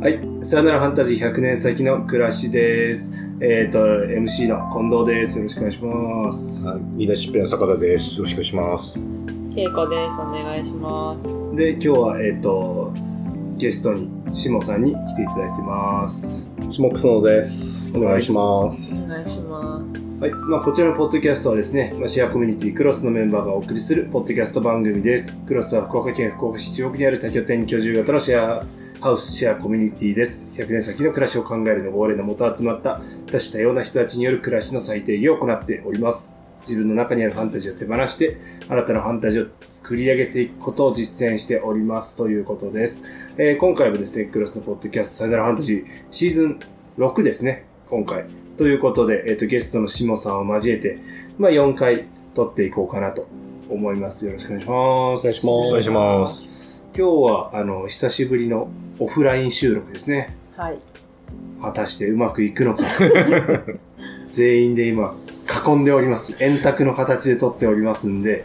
はい。さよならファンタジー100年先の暮らしです。えっ、と、MC の近藤です。よろしくお願いします。はい、リーダーシップの坂田です。よろしくお願いします。けいこです。お願いします。で、今日は、えっ、と、ゲストに、しもさんに来ていただいてます。シモックスノーです。お願いします。お願いします。はい。まあ、こちらのポッドキャストはですね、まあ、シェアコミュニティクロスのメンバーがお送りするポッドキャスト番組です。クロスは福岡県福岡市中央区にある多拠点居住型のシェアハウスシェアコミュニティです。100年先の暮らしを考えるの号令のもと集まった多種多様な人たちによる暮らしの最低限を行っております。自分の中にあるファンタジーを手放して、新たなファンタジーを作り上げていくことを実践しておりますということです。えー今回もですね、クロスのポッドキャストさよならファンタジーシーズン6ですね、今回。ということで、えっ、と、ゲストのしもさんを交えて、まあ、4回撮っていこうかなと思います。よろしくお願いします。お願いしますお願いします。今日は、あの、久しぶりのオフライン収録ですね。はい。果たしてうまくいくのか。全員で今、囲んでおります。円卓の形で撮っておりますんで、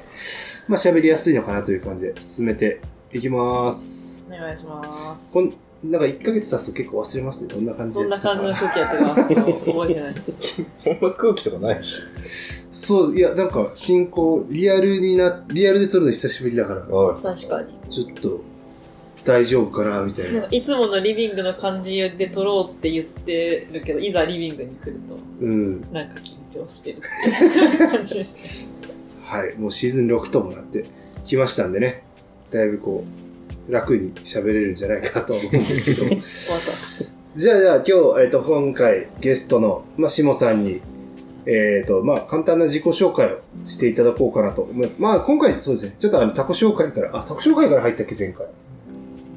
まあ、喋りやすいのかなという感じで進めていきます。お願いします。こんなんか1ヶ月経つと結構忘れますね。どんな感じでそんな感じのやってたか時やったか覚えてないです。そんな空気とかないでしそう、いや、なんか、進行、リアルにな、リアルで撮るの久しぶりだから、確かに。ちょっと、大丈夫かな、みたいな。いつものリビングの感じで撮ろうって言ってるけど、いざリビングに来ると、うん。なんか緊張してるっていう感じですね。はい。もうシーズン6ともなってきましたんでね。だいぶこう、楽に喋れるんじゃないかなと思うんですけど。まじゃあ、じゃあ今日、えっ、と、今回ゲストの、まあ、しもさんに、えっ、と、まあ、簡単な自己紹介をしていただこうかなと思います。まあ、今回そうですね。ちょっとあの、タコ紹介から、あ、タコ紹介から入ったっけ、前回。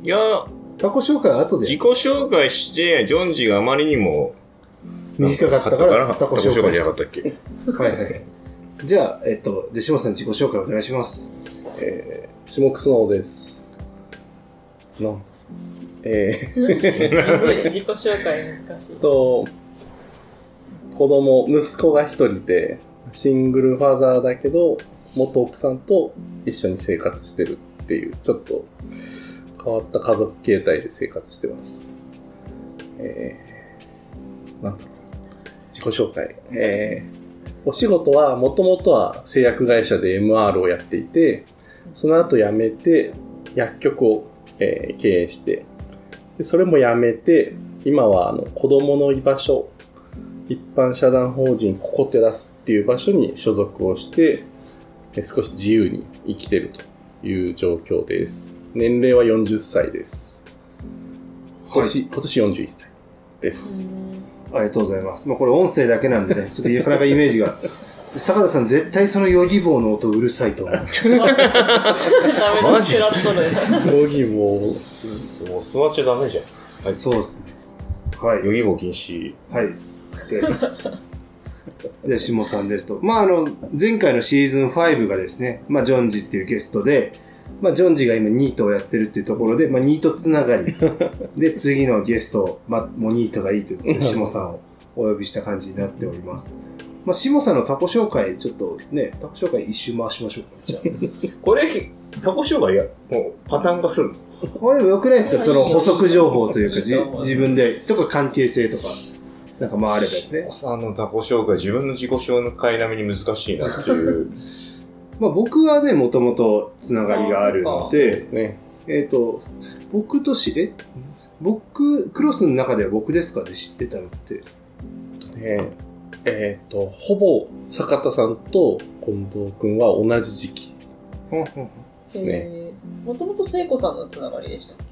い。いや、タコ紹介は後で自己紹介して、ジョンジがあまりにも短かったから、タタコ紹介じゃなかったっけ？はいはいはい。じゃあ、えっ、と、じゃあ、しもさん自己紹介お願いします。えー、シモックスノーです。なん？えー。自己紹介難しい。と、子供、息子が一人で、シングルファザーだけど、元奥さんと一緒に生活してるっていう、ちょっと変わった家族形態で生活してます。えー、なんだろう。自己紹介。えー、お仕事は、もともとは製薬会社で MR をやっていて、その後辞めて、薬局を、えー経営して、でそれも辞めて、今はあの子供の居場所、一般社団法人ココテラスっていう場所に所属をして、少し自由に生きてるという状況です。年齢は40歳です。今年、今年41歳です。ありがとうございます。まあ、これ音声だけなんでね、ちょっとなかなかイメージが。坂田さん絶対そのヨギ棒の音うるさいと思う。ダメだ、スラッとる。ヨギボー、もう座っちゃダメじゃん。はいそうですね。はい。ヨギボ禁止。はい。です。で、下さんですと。まあ、あの、前回のシーズン5がですね、まあ、ジョンジっていうゲストで、まあ、ジョンジが今ニートをやってるっていうところで、まあ、ニートつながり。で、次のゲスト、まあ、もうニートがいいということで、下さんをお呼びした感じになっております。まあ、下さんのタコ紹介、ちょっとね、タコ紹介一周回しましょうか。じゃあ。これ、タコ紹介や、もうパターン化するの？これでもよくないですか？その補足情報というか、じ自分で、とか関係性とか、なんかまああればですね。さんのタコ紹介、自分の自己紹介並みに難しいなっていう。まあ僕はね、もともとつながりがあるので、ね。えっ、と、僕とし、え僕、クロスの中では僕ですかで知ってたのって。ねえっ、と、ほぼ坂田さんと近藤くんは同じ時期ですね。もともと聖子さんのつながりでしたっけ？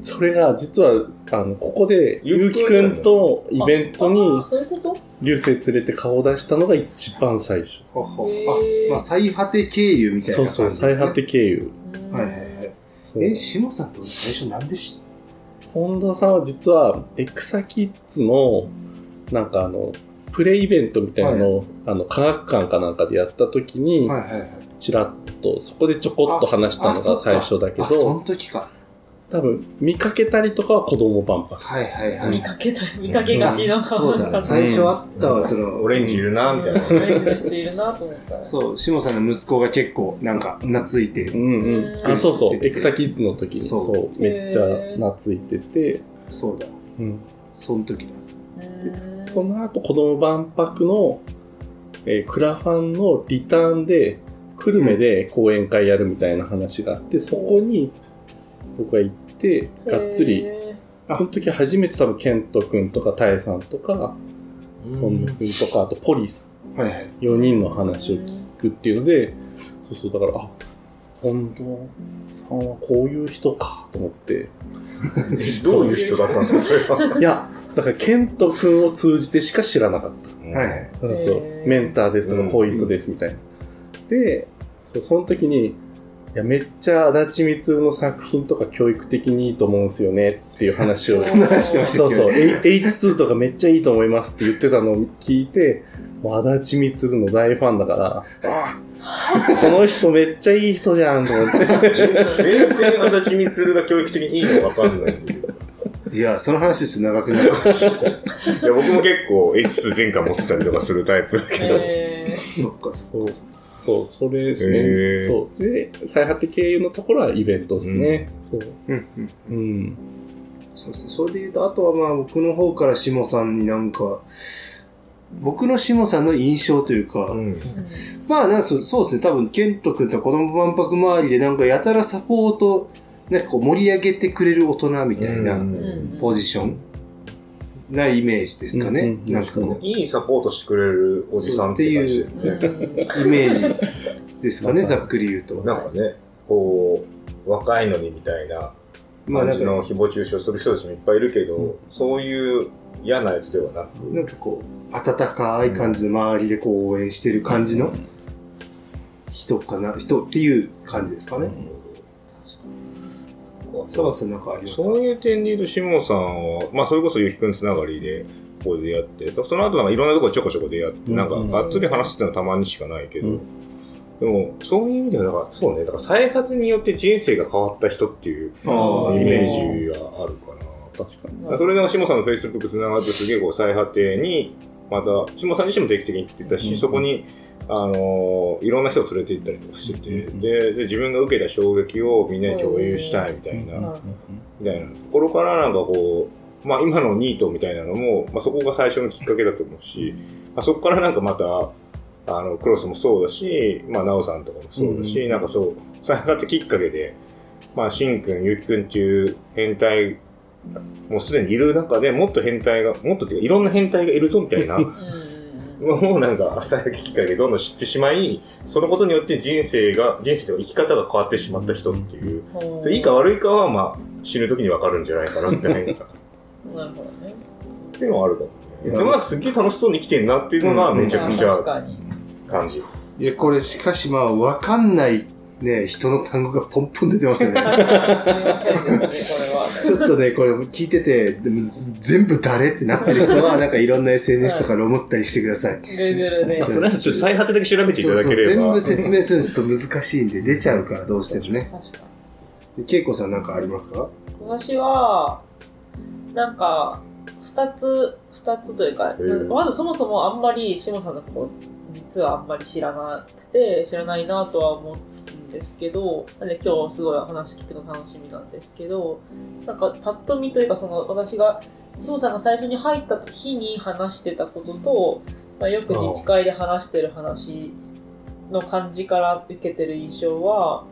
それが実は、あの、ここで、ゆうきくんとイベントあにあそういうこと？流星連れて顔を出したのが一番最初。ほほへーあ、まあ最果て経由みたいなそうそう、感じです、ね。最果て経由。うんはいはいはい。そうえ、下さんと最初なんで知っ近藤さんは実は、エクサキッズの、なんかあの、プレイイベントみたいなのを、あの、科学館かなんかでやった時に、はいはいはい。ちらっと、そこでちょこっと話したのあそっかが最初だけあ、そのど、時か。多分、見かけたりとかは子供万博。はいはいはい。見かけた、見かけがちのあそうだ、顔最初あったわ、その。オレンジいるな、みたいな。オレンジの人いるなと思ったら。そう、下さんの息子が結構、なんか、懐いてうんうん。うんあ、そうそう。エクサキッズの時に、そうそう、めっちゃ懐いてて、そうだ。うん。その時だ。うんその後、子供万博の、えークラファンのリターンで、久留米で講演会やるみたいな話があって、そこに僕は行って、がっつり、その時初めて多分、ケント君とか、タエさんとか、本野君とか、あとポリーさん、はいはい。4人の話を聞くっていうので、そうそう、だから、あ、本当さんはこういう人かと思って、どういう人だったんですか、それは。いや、だから、ケント君を通じてしか知らなかった。はいはい。そうそうメンターですとかうんこういう人ですみたいな。で、そうその時に、いや、めっちゃ足立光の作品とか教育的にいいと思うんすよねっていう話を。そんな話してましたそうそう、っけね H- H2 とかめっちゃいいと思いますって言ってたのを聞いて、もう足立光の大ファンだから、あこの人めっちゃいい人じゃんと思って。全然足立光が教育的にいいのわかんないんだけど。いや、その話です長くなる。いや、僕も結構 H2 前回持ってたりとかするタイプだけど。えそっか、そっか。そう、それですへね。ーそう。で、最果て経由のところはイベントですね。そう。うんうん。うん。そうですね。それで言うと、あとはまあ僕の方から下さんになんか、僕の下さんの印象というか、うん。まあなんかそうそうですね、多分、ケント君と子供万博周りでなんかやたらサポート、なんかこう盛り上げてくれる大人みたいなうんポジションなイメージですかね。うんうんなんかこいいサポートしてくれるおじさんって感じですね。う、イメージですかね、ざっくり言うと。なんかね、こう、若いのにみたいな感じの誹謗中傷する人たちもいっぱいいるけど、そういう嫌なやつではなく、なんかこう、温かい感じの周りでこう応援してる感じの人かな、人っていう感じですかね。澤さんなんかありますかそういう点で言うと、下野さんは、まあ、それこそゆきくんつながりで、ここで出会って、その後なんかいろんなところちょこちょこ出会って、うんなんかがっつり話してたのたまにしかないけど、うん。でも、そういう意味では、だから、そうね、だから再発によって人生が変わった人っていうイメージがあるかな。確かに。まあそれが下さんの Facebook つながるとすげえこう最果てに、また、下さん自身も定期的に行ってたし、うん。そこに、あのーいろんな人を連れて行ったりとかしてて、うんでで、自分が受けた衝撃をみんなに共有したいみたいな、うんみたいなところからなんかこう、まあ今のニートみたいなのも、まあそこが最初のきっかけだと思うし、まあそこからなんかまた、あの、クロスもそうだし、まあ、ナオさんとかもそうだし、うんなんかそう、再発きっかけで、まあ、シンくん、ユキくんっていう変態、もうすでにいる中でもっと変態が、もっとっていうか、いろんな変態がいるぞみたいな、うんもうなんか、再発きっかけでどんどん知ってしまい、そのことによって人生が、人生とか生き方が変わってしまった人っていう、うんいいか悪いかは、まあ、死ぬ時にわかるんじゃないかな、みたいな。っなるほどね。ていうのはあるかもね。でもなんかすっげえ楽しそうに生きてんなっていうのがめちゃくちゃ。感じ。いや、これしかしまあ、わかんないね、人の単語がポンポン出てますよね。確かにすいませんですね、これは。ちょっとね、これ聞いてて、でも全部誰ってなってる人は、なんかいろんな SNS とかで思ったりしてください。Google で。とりあえずちょっと最果てだけ調べていただければ。そうそう全部説明するのちょっと難しいんで、出ちゃうからどうしてもね。確かに。けいこさんなんかありますか？私は、なんか、二つ、二つというか、まずそもそもあんまり、下さんのこと、実はあんまり知らなくて、知らないなとは思うんですけど、なんで今日すごい話聞くの楽しみなんですけど、なんかパッと見というか、その私が、下さんが最初に入った日に話してたことと、まあ、よく自治会で話してる話の感じから受けてる印象は、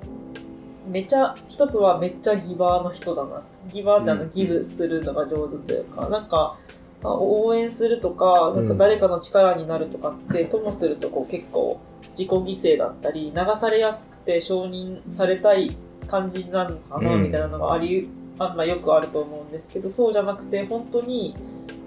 めちゃ、一つはめっちゃギバーの人だな。ギバーってあの、うんギブするのが上手というか、なんか、まあ応援するとか、なんかうん誰かの力になるとかって、ともするとこう結構自己犠牲だったり、流されやすくて承認されたい感じなのかな、うん。みたいなのがあり、あんまよくあると思うんですけど、そうじゃなくて、本当に、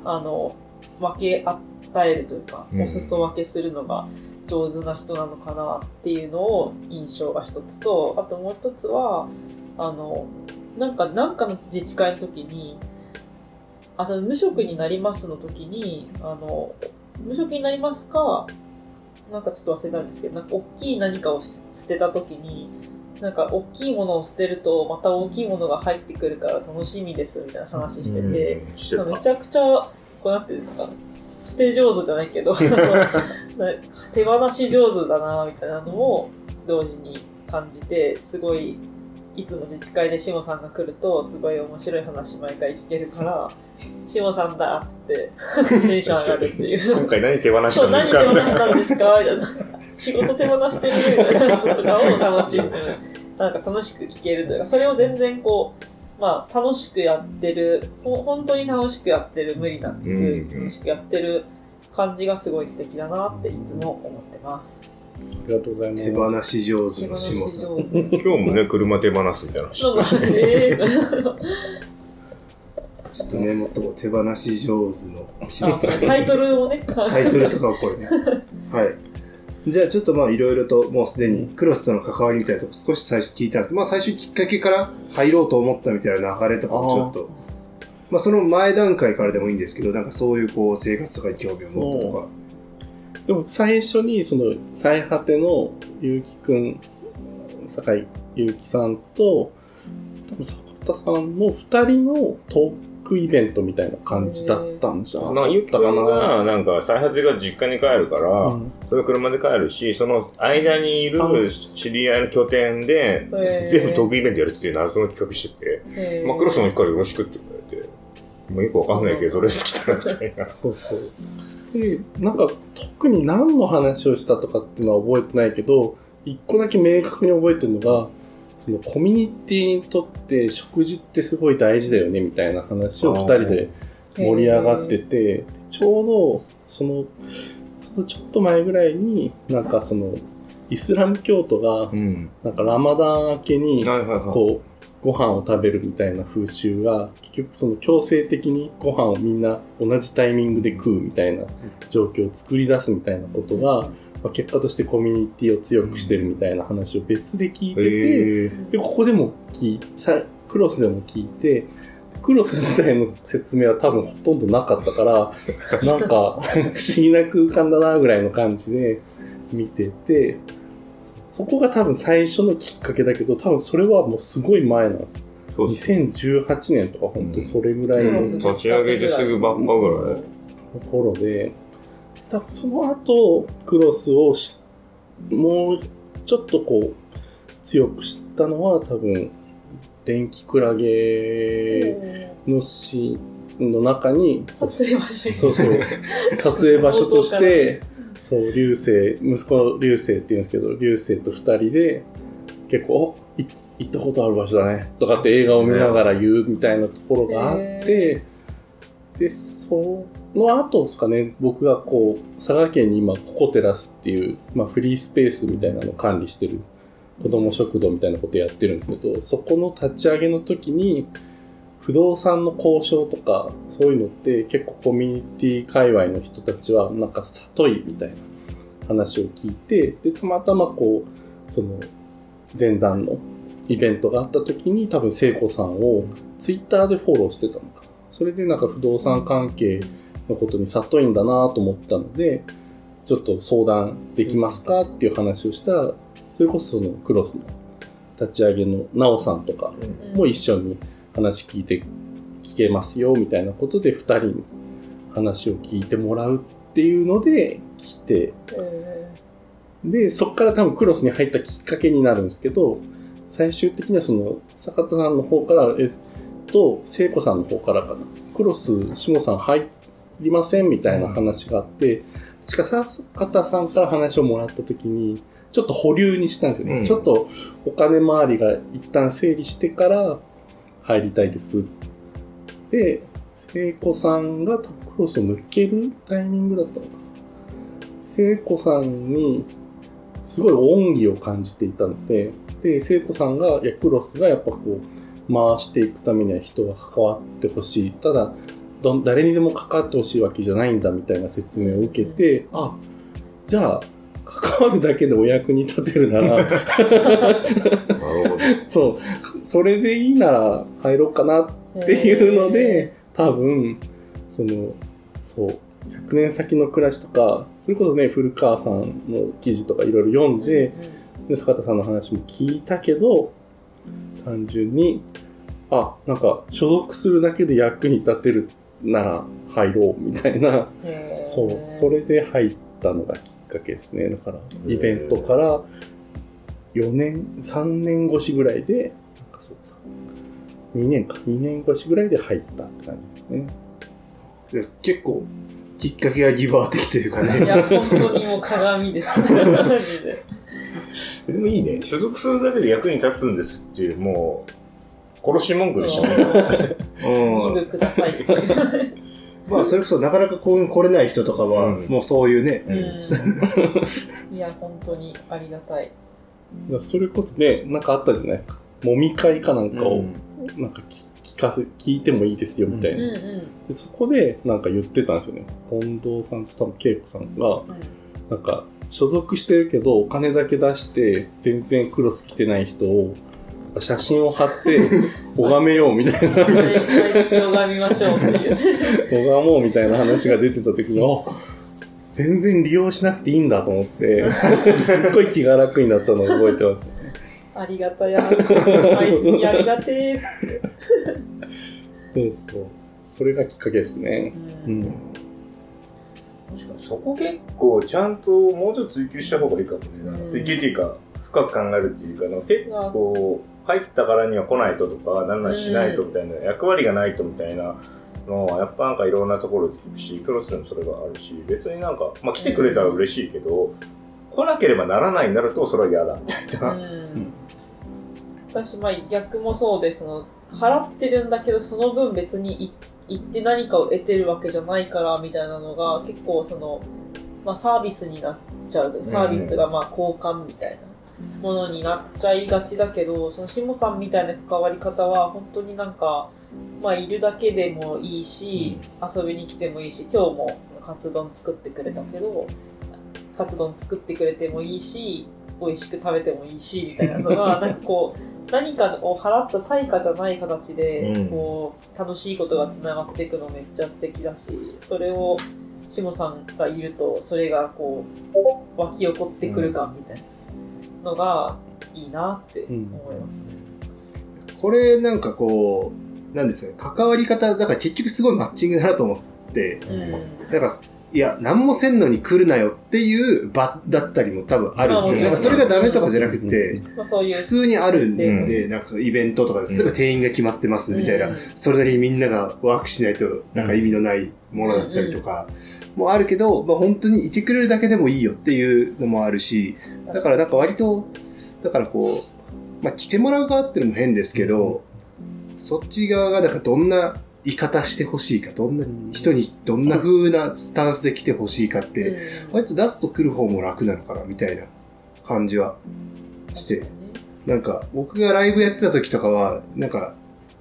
あの、分け与えるというか、うん。お裾分けするのが上手な人なのかなっていうのを印象が一つと、あともう一つは、あの、なんか、なんかの自治会の時に、あ、その無職になりますの時に、あの、無職になりますか、なんかちょっと忘れたんですけど、なんか大きい何かを捨てた時に、なんか大きいものを捨てると、また大きいものが入ってくるから楽しみですみたいな話してて、うん。めちゃくちゃ、こうなってるのかな、捨て上手じゃないけど、手放し上手だな、みたいなのを同時に感じて、すごい、いつも自治会でしもさんが来るとすごい面白い話毎回聞けるから しもさんだって テンション上がるっていう。今回何手放したんですか？手放したんですか？みたいな。仕事手放してるみたいなこととかを楽しむ。なんか楽しく聞けるというかそれを全然こうまあ楽しくやってるほ本当に楽しくやってる無理なくうん。楽しくやってる感じがすごい素敵だなっていつも思ってます。ありがとうございます。手放し上手の下さん。今日もね、車手放すみたいなちょっとメモっとこう手放し上手の下さん。タイトルをね、タイトルとかをこれね。はい。じゃあちょっとまあいろいろともうすでにクロスとの関わりみたいなとこ少し最初聞いたんですけど、まあ最初きっかけから入ろうと思ったみたいな流れとかもちょっと、まあその前段階からでもいいんですけど、なんかそういうこう生活とかに興味を持ったとか。でも最初にその最果ての結城くん、酒井結城さんと、多分坂田さんの二人のトークイベントみたいな感じだったんじゃなかったかな。んが、なんか、最果てが実家に帰るから、うんそれ車で帰るし、その間にいるあ知り合いの拠点で、全部トークイベントやるっていう謎の企画してて、えーまあ、クロスの日からよろしくって言われて、もうよくわかんないけど、ドレス着たらみたいな。そうそう。で、なんか特に何の話をしたとかっていうのは覚えてないけど、一個だけ明確に覚えてるのが、そのコミュニティにとって食事ってすごい大事だよねみたいな話を二人で盛り上がってて、ちょうどその、そのちょっと前ぐらいになんかその、イスラム教徒がうん。なんかラマダン明けにはいはいはい。こう、ご飯を食べるみたいな風習が、結局その強制的にご飯をみんな同じタイミングで食うみたいな状況を作り出すみたいなことが、まあ、結果としてコミュニティを強くしてるみたいな話を別で聞いてて、で、ここでも聞いさクロスでも聞いて、クロス自体の説明は多分ほとんどなかったから、なんか不思議な空間だなぐらいの感じで見てて、そこが多分最初のきっかけだけど、多分それはもうすごい前なんですよ。そうっす2018年とか本当それぐらいのうん。立ち上げてすぐばっかぐらい。ところで、多分その後、クロスをしもうちょっとこう、強く知ったのは多分、電気クラゲのシーンの中に、撮影場所に。そうそう、撮影場所として、そう、流星、息子流星って言うんですけど、流星と二人で、結構、行ったことある場所だね、とかって映画を見ながら言うみたいなところがあって、で、その後ですかね、僕がこう、佐賀県に今、ココテラスっていう、まあ、フリースペースみたいなのを管理してる子供食堂みたいなことやってるんですけど、そこの立ち上げの時に、不動産の交渉とか、そういうのって結構コミュニティ界隈の人たちは、なんか里いみたいな話を聞いて、で、たまたまこう、その、前段のイベントがあった時に多分聖子さんをツイッターでフォローしてたのか。それでなんか不動産関係のことに里いんだなと思ったので、ちょっと相談できますかっていう話をしたら、それこそそのクロスの立ち上げのなおさんとかも一緒に話聞いて聞けますよみたいなことで2人に話を聞いてもらうっていうので来てえでそこから多分クロスに入ったきっかけになるんですけど最終的にはその坂田さんの方からえっと聖子さんの方からかな。クロス下さん入りませんみたいな話があってしか坂田さんから話をもらった時にちょっと保留にしたんですよね、うん。ちょっとお金回りが一旦整理してから入りたいですで聖子さんが多分クロスを抜けるタイミングだったのか。聖子さんにすごい恩義を感じていたのでで聖子さんがいやクロスがやっぱこう回していくためには人が関わってほしい。ただ誰にでも関わってほしいわけじゃないんだみたいな説明を受けてあじゃあ関わるだけでお役に立てるなら。そう。それでいいなら入ろうかなっていうので、多分、その、そう、100年先の暮らしとか、それこそね、古川さんの記事とかいろいろ読んで、で、坂田さんの話も聞いたけど、単純に、あ、なんか、所属するだけで役に立てるなら入ろうみたいな、そう、それで入ったのがきっかけですね。だから、イベントから4年、3年越しぐらいで、なんかそうさ。2年か。2年越しぐらいで入ったって感じですね。で結構、きっかけがギバー的というかね。いや、本当にもう鏡です。マジで。でもいいね。所属するだけで役に立つんですっていう、もう、殺し文句でしょ。うん ください。まあ、それこそなかなかこう来れない人とかは、うんもうそういうね、うん。いや、本当にありがたい。いやそれこそね、なんかあったじゃないですか。飲み会かなんかを、うんなんか聞聞かせ、聞いてもいいですよみたいな。そこでなんか言ってたんですよね。近藤さんと多分恵子さんが、なんか、所属してるけど、お金だけ出して、全然クロス着てない人を、写真を貼って、拝めようみたいな、うん。大必要が見ましょうっていう。拝もうみたいな話が出てた時に、あ全然利用しなくていいんだと思って、すっごい気が楽になったのを覚えてます。ありがたや。毎月ありがてそうそう。それがきっかけですね。ー。うん。確かにそこ結構ちゃんともうちょっと追求した方がいいかもね。なん追求っていうか、深く考えるっていうか、な結構、入ったからには来ないととか、なんなんしないとみたいな、役割がないとみたいなのは、やっぱなんかいろんなところで聞くし、クロスでもそれがあるし、別になんか、まあ来てくれたら嬉しいけど、来なければならないになると、それは嫌だみたいな。私、まあ逆もそうです。その払ってるんだけど、その分別に行って何かを得てるわけじゃないからみたいなのが結構その、まあ、サービスになっちゃうとサービスがまあ交換みたいなものになっちゃいがちだけどその下さんみたいな関わり方は本当になんか、まあ、いるだけでもいいし、遊びに来てもいいし今日もそのカツ丼作ってくれたけどカツ丼作ってくれてもいいし美味しく食べてもいいしみたいなのが なんかこう何かを払った対価じゃない形で、うん。こう楽しいことがつながっていくのめっちゃ素敵だしそれを下さんがいるとそれがこう湧き起こってくる感みたいなのがいいなって思いますね。これなんかこう、なんですかね、関わり方、だから結局すごいマッチングだなと思って、うんなんか、いや、何もせんのに来るなよっていう場だったりも多分あるんですよ。まあなんかそれがダメとかじゃなくて、普通にあるんうで、なんかイベントとかで、例えば定員が決まってますみたいな、うん。それなりにみんながワークしないとなんか意味のないものだったりとかもあるけど、まあ本当にいてくれるだけでもいいよっていうのもあるし、だからなんか割と、だからこう、まあ来てもらう側っていうのも変ですけど、そっち側がなんかどんな言い方してほしいか、どんな人にどんな風なスタンスで来てほしいかって、うん。割と出すと来る方も楽なのかなみたいな感じはして、なんか僕がライブやってた時とかは、なんか、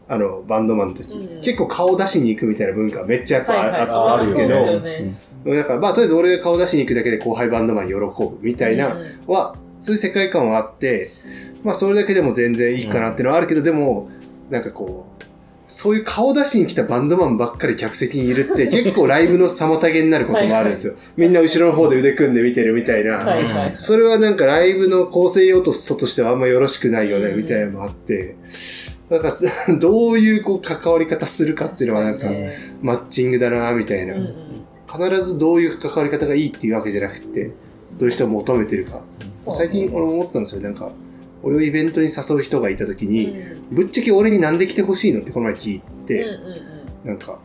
あの、バンドマンの時、うん。結構顔出しに行くみたいな文化めっちゃやっぱあ,、はいはいあるけど、ね。なん。かまあとりあえず俺が顔出しに行くだけで後輩バンドマン喜ぶみたいなうん。は、そういう世界観はあって、まあそれだけでも全然いいかなっていうのはあるけど、でも、なんかこう、そういう顔出しに来たバンドマンばっかり客席にいるって 結構ライブの妨げになることもあるんですよ。みんな後ろの方で腕組んで見てるみたいな。はいはい。それはなんかライブの構成要素としてはあんまよろしくないよね、みたいなのもあって、なんか、どういうこう関わり方するかっていうのはなんか、ねマッチングだな、みたいな必ずどういう関わり方がいいっていうわけじゃなくて、どういう人を求めてるか。最近俺も思ったんですよ、なんか、俺をイベントに誘う人がいた時に、ぶっちゃけ俺になんで来てほしいのってこの前聞いて、なんか、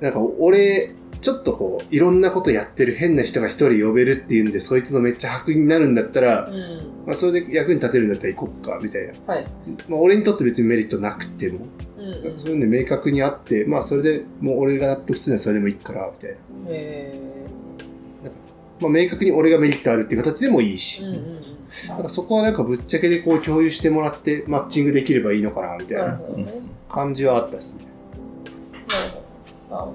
なんか俺、ちょっとこう、いろんなことやってる変な人が一人呼べるっていうんで、そいつのめっちゃ白になるんだったら、うん。うんまあそれで役に立てるんだったら行こっか、みたいな。はい。まあ俺にとって別にメリットなくても、うんうん。そういうの明確にあって、まあそれでもう俺が納得するのはそれでもいいから、みたいな。へまあ明確に俺がメリットあるっていう形でもいいし、うんうんなんかそこはなんかぶっちゃけでこう共有してもらってマッチングできればいいのかな、みたいな感じはあったですね。ほど。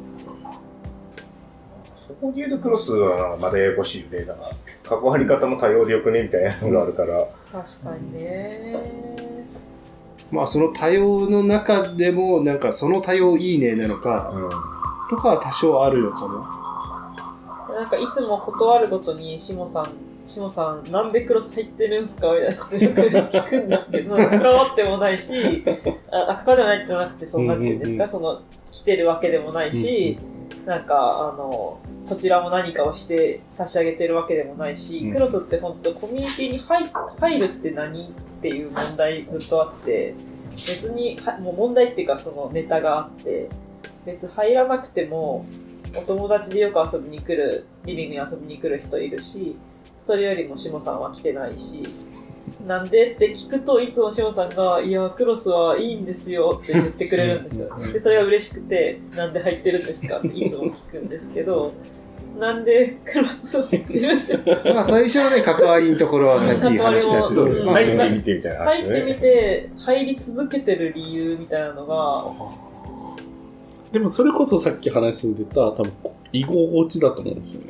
そこで言うとクロスはなんかまだややこしいよね。なんか関わり方も多様でよくねみたいなのがあるから。あ確かにね。まあその多様の中でも、なんかその多様いいねなのか、とかは多少あるのかな。なんかいつも断るごとに、しもさん、しもさん、なんでクロス入ってるんすかみたいなよく聞くんですけど、関わってもないし、あ、関わってないってなくて、そんなんていうん。ですか、その、来てるわけでもないし、なんか、あの、こちらも何かをして差し上げてるわけでもないし、うん。クロスって本当コミュニティに入入るって何っていう問題ずっとあって、別にはもう問題っていうかそのネタがあって別に入らなくてもお友達でよく遊びに来るリビングに遊びに来る人いるしそれよりもしもさんは来てないしなんでって聞くといつもしもさんが「いやクロスはいいんですよ」って言ってくれるんですよ。でそれが嬉しくて「なんで入ってるんですか?」っていつも聞くんですけどなんでクロスを入ってるんですか？まあ最初のね、関わりのところはさっき話したやつ。関わりもでまあ入ってみてみたいな話入ってみね。て入り続けてる理由みたいなのがでもそれこそさっき話に出た、多分、居心地だと思うんですよ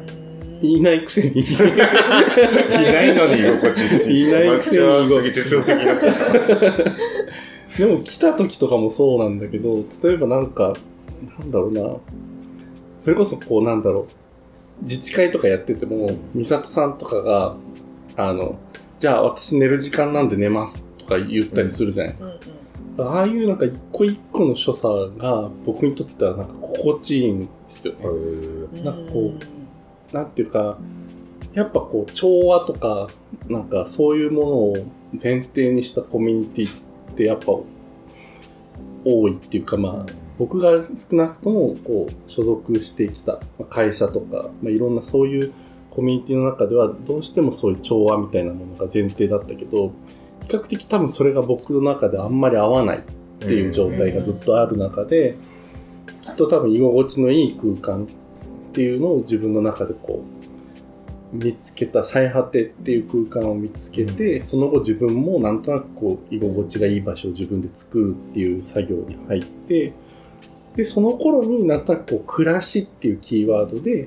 ね。いないくせに。いないのに居心いないくせにめっちゃ過ぎ哲学的になっちゃった。でも来た時とかもそうなんだけど、例えばなんか、なんだろうな、それこそこうなんだろう、自治会とかやってても、美里さんとかが、あの、じゃあ私寝る時間なんで寝ますとか言ったりするじゃない。うんうん。ああいうなんか一個一個の所作が僕にとってはなんか心地いいんですよなんかこなんていうか、やっぱこう調和とか、なんかそういうものを前提にしたコミュニティってやっぱ多いっていうかまあ、僕が少なくともこう所属してきた会社とか、まあ、いろんなそういうコミュニティの中ではどうしてもそういう調和みたいなものが前提だったけど比較的多分それが僕の中であんまり合わないっていう状態がずっとある中できっと多分居心地のいい空間っていうのを自分の中でこう見つけた最果てっていう空間を見つけて、その後自分もなんとなくこう居心地がいい場所を自分で作るっていう作業に入ってでその頃になんとなくこう暮らしっていうキーワードで、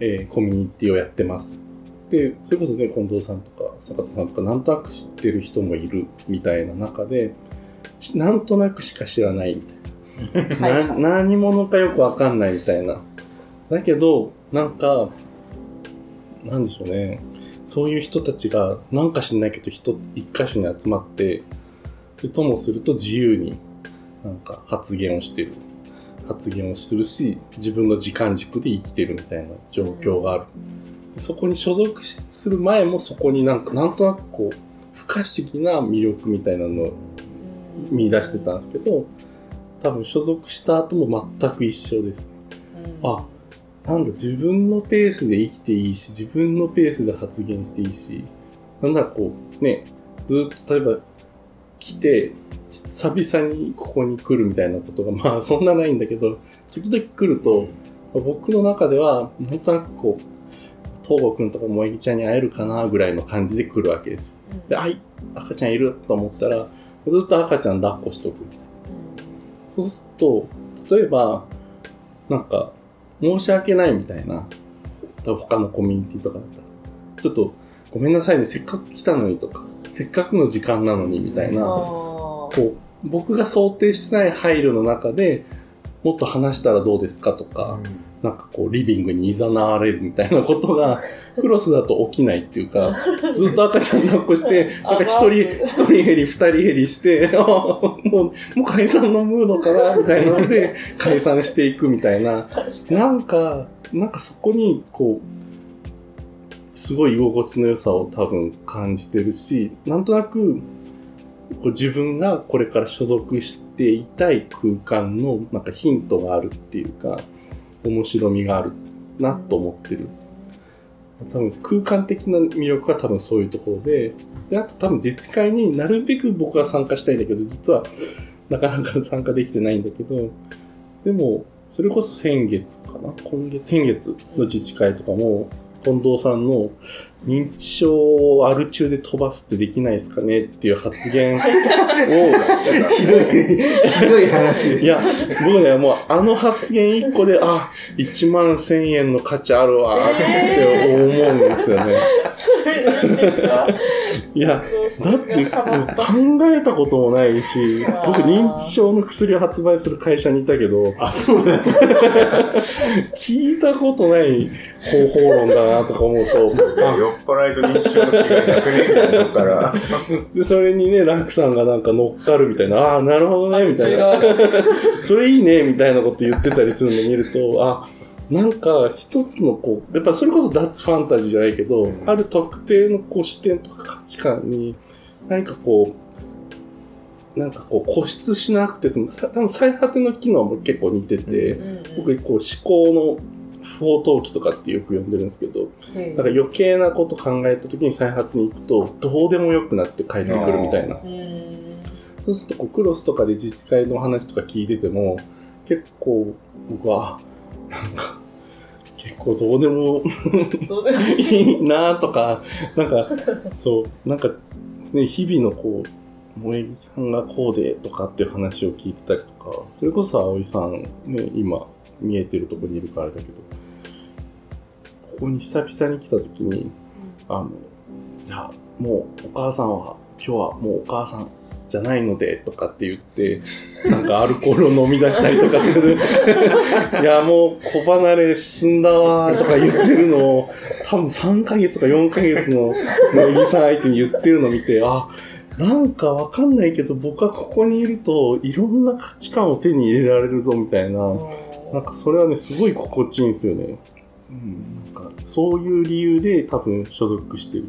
えーコミュニティをやってます。でそれこそね近藤さんとか坂田さんとかなんとなく知ってる人もいるみたいな中でしなんとなくしか知らないみたいな。はい。な 何者かよくわかんないみたいな。だけど、なんか、なんでしょうね。そういう人たちが、なんか知んないけど、人、一箇所に集まって、でともすると自由に、なんか発言をしてる。発言をするし、自分の時間軸で生きてるみたいな状況がある。でそこに所属する前もそこになんか、なんとなくこう、不可思議な魅力みたいなのを見出してたんですけど、多分所属した後も全く一緒です。あ、なんだ、自分のペースで生きていいし、自分のペースで発言していいし、なんならこう、ね、ずっと例えば来て、久々にここに来るみたいなことが、まあそんなないんだけど、時々来ると、僕の中では、なんとなくこう、東郷くんとか萌木ちゃんに会えるかなぐらいの感じで来るわけですよ。で、あい、赤ちゃんいると思ったら、ずっと赤ちゃん抱っこしとく。そうすると、例えば、なんか、申し訳ないみたいな、多分他のコミュニティとかだったら、ちょっと、ごめんなさいね、せっかく来たのにとか、せっかくの時間なのにみたいな、こう、僕が想定してない配慮の中で、もっと話したらどうですかとか、なんかこう、リビングに誘われるみたいなことが、クロスだと起きないっていうか、ずっと赤ちゃん抱っこして、なんか一人、一人減り、二人減りして、あもう、もう解散のムードかな、みたいなので、解散していくみたいな、なんか、なんかそこに、こう、すごい居心地の良さを多分感じてるし、なんとなく、こう自分がこれから所属していたい空間のなんかヒントがあるっていうか、面白みがあるなと思ってる。多分空間的な魅力は多分そういうところで、であと多分自治会になるべく僕は参加したいんだけど、実はなかなか参加できてないんだけど、でも、それこそ先月かな？今月、先月の自治会とかも、近藤さんの認知症をアル中で飛ばすってできないですかねっていう発言を、ひどい、ひどい話いや、僕ね、もうあの発言一個で、あ、1万1000円の価値あるわって思うんですよね。いや、だって考えたこともないし、僕認知症の薬を発売する会社にいたけど、あ、そうだ。聞いたことない方法論だなとか思うと、あ酔っ払いと認知症の違いなくね？みたいなとこから。で、それにね、ラクさんがなんか乗っかるみたいな、ああ、なるほどね、みたいな。違うそれいいね、みたいなこと言ってたりするの見ると、あ、なんか一つのこう、やっぱそれこそ脱ファンタジーじゃないけど、うんある特定のこう視点とか価値観に、何かこう、なんかこう固執しなくてそのさ多分最果ての機能も結構似てて、うん僕こう思考の不法投棄とかってよく呼んでるんですけど、うんなんか余計なこと考えた時に最果てに行くと、どうでもよくなって帰ってくるみたいな。うん。そうするとこう、クロスとかで自治会の話とか聞いてても、結構僕は、あなんか、結構どうでも いいなとか、なんか、そう、なんか、ね、日々のこう、萌木さんがこうでとかっていう話を聞いてたりとか、それこそ葵さん、ね、今、見えてるとこにいるからだけど、ここに久々に来た時に、あの、じゃあ、もうお母さんは、今日はもうお母さんじゃないので、とかって言って、なんかアルコールを飲み出したりとかする。いや、もう小離れ進んだわ、とか言ってるのを、多分3ヶ月とか4ヶ月の乃木さん相手に言ってるのを見て、あ、なんかわかんないけど、僕はここにいると、いろんな価値観を手に入れられるぞ、みたいな。なんかそれはね、すごい心地いいんですよね。うん、なんかそういう理由で多分所属してる。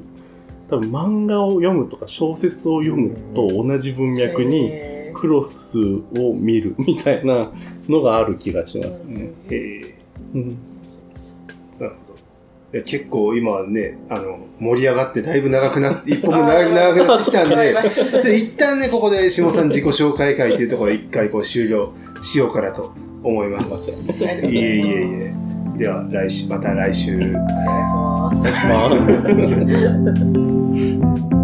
多分漫画を読むとか小説を読むと同じ文脈にクロスを見るみたいなのがある気がしますね。へえ。うん、なるほど。いや結構今ね、あの、盛り上がってだいぶ長くなって、一歩もだいぶ長くなってきたんで、ちょっと一旦ね、ここで下さん自己紹介会っていうところで一回こう終了しようかなと思います。いえいえいえ。では、来週、また来週。忙。